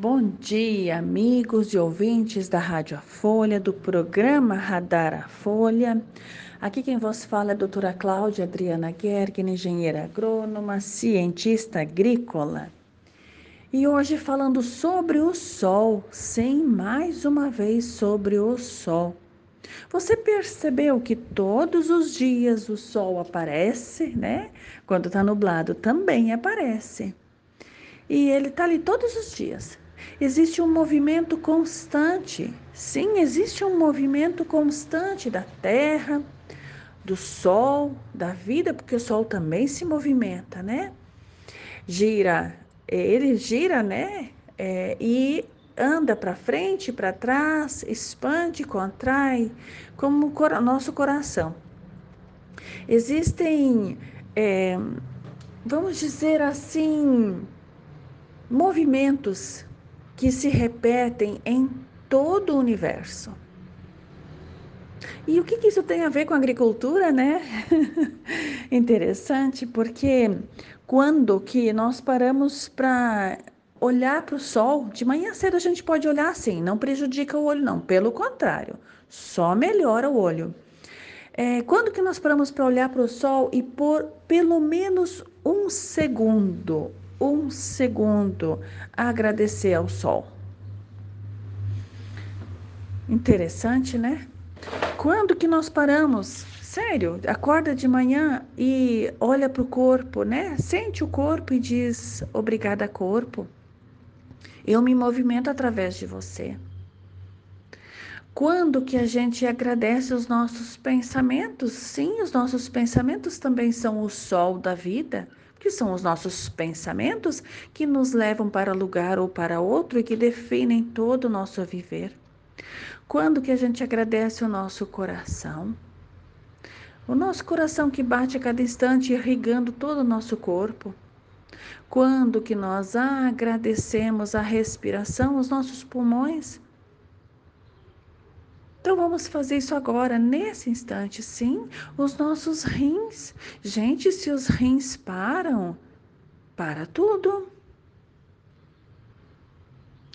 Bom dia, amigos e ouvintes da Rádio A Folha, do programa Radar a Folha. Aqui quem vos fala é a doutora Cláudia Adriana Gergen, engenheira agrônoma, cientista agrícola. E hoje falando sobre o sol, sim, mais uma vez sobre o sol. Você percebeu que todos os dias o sol aparece, né? Quando está nublado também aparece. E ele está ali todos os dias. Existe um movimento constante. Sim, existe um movimento constante da Terra, do Sol, da vida, porque o Sol também se movimenta, né? Gira, ele gira, né? É, e anda para frente, para trás, expande, contrai, como o nosso coração. Existem, é, vamos dizer assim, movimentos que se repetem em todo o universo. E o que, que isso tem a ver com agricultura, né? Interessante, porque quando que nós paramos para olhar para o sol, de manhã cedo a gente pode olhar assim, não prejudica o olho, não, pelo contrário, só melhora o olho. É, quando que nós paramos para olhar para o sol e por pelo menos um segundo um segundo a agradecer ao sol. Interessante, né? Quando que nós paramos? Sério, acorda de manhã e olha para o corpo, né? Sente o corpo e diz: Obrigada, corpo. Eu me movimento através de você. Quando que a gente agradece os nossos pensamentos? Sim, os nossos pensamentos também são o sol da vida que são os nossos pensamentos que nos levam para lugar ou para outro e que definem todo o nosso viver. Quando que a gente agradece o nosso coração? O nosso coração que bate a cada instante irrigando todo o nosso corpo. Quando que nós agradecemos a respiração, os nossos pulmões? Então vamos fazer isso agora, nesse instante, sim. Os nossos rins. Gente, se os rins param, para tudo.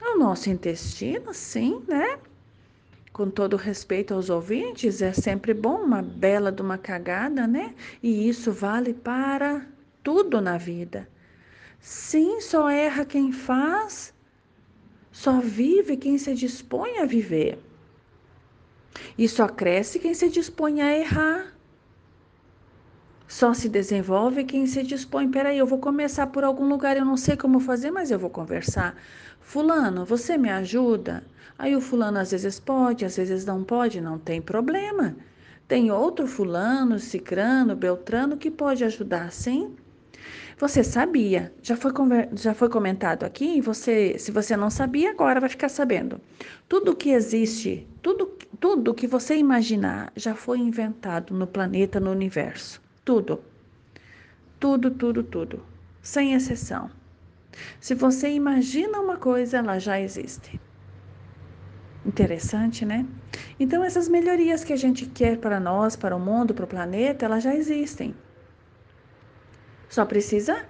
O nosso intestino, sim, né? Com todo respeito aos ouvintes, é sempre bom uma bela de uma cagada, né? E isso vale para tudo na vida. Sim, só erra quem faz, só vive quem se dispõe a viver. E só cresce quem se dispõe a errar. Só se desenvolve quem se dispõe. Peraí, eu vou começar por algum lugar, eu não sei como fazer, mas eu vou conversar. Fulano, você me ajuda? Aí o fulano às vezes pode, às vezes não pode, não tem problema. Tem outro fulano, cicrano, beltrano que pode ajudar sim. Você sabia? Já foi, já foi comentado aqui? Você, se você não sabia, agora vai ficar sabendo. Tudo que existe, tudo, tudo que você imaginar já foi inventado no planeta, no universo. Tudo. Tudo, tudo, tudo. Sem exceção. Se você imagina uma coisa, ela já existe. Interessante, né? Então, essas melhorias que a gente quer para nós, para o mundo, para o planeta, elas já existem. Só precisa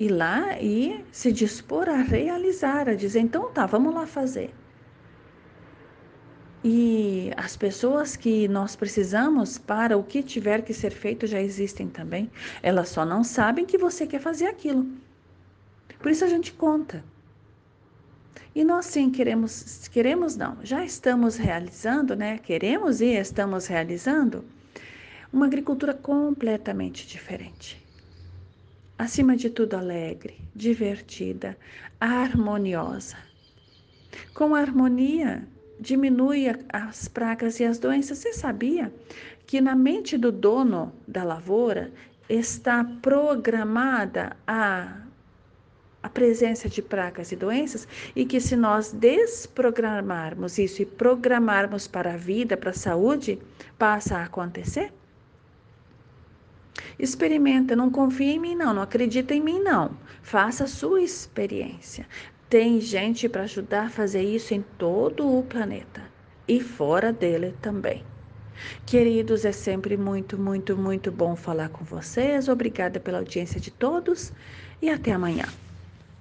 ir lá e se dispor a realizar, a dizer, então tá, vamos lá fazer. E as pessoas que nós precisamos para o que tiver que ser feito já existem também. Elas só não sabem que você quer fazer aquilo. Por isso a gente conta. E nós sim queremos, queremos não, já estamos realizando, né? Queremos e estamos realizando uma agricultura completamente diferente acima de tudo alegre, divertida, harmoniosa. Com harmonia, diminui as pragas e as doenças. Você sabia que na mente do dono da lavoura está programada a, a presença de pragas e doenças e que se nós desprogramarmos isso e programarmos para a vida, para a saúde, passa a acontecer? Experimenta, não confia em mim não, não acredita em mim não. Faça a sua experiência. Tem gente para ajudar a fazer isso em todo o planeta e fora dele também. Queridos, é sempre muito, muito, muito bom falar com vocês. Obrigada pela audiência de todos e até amanhã.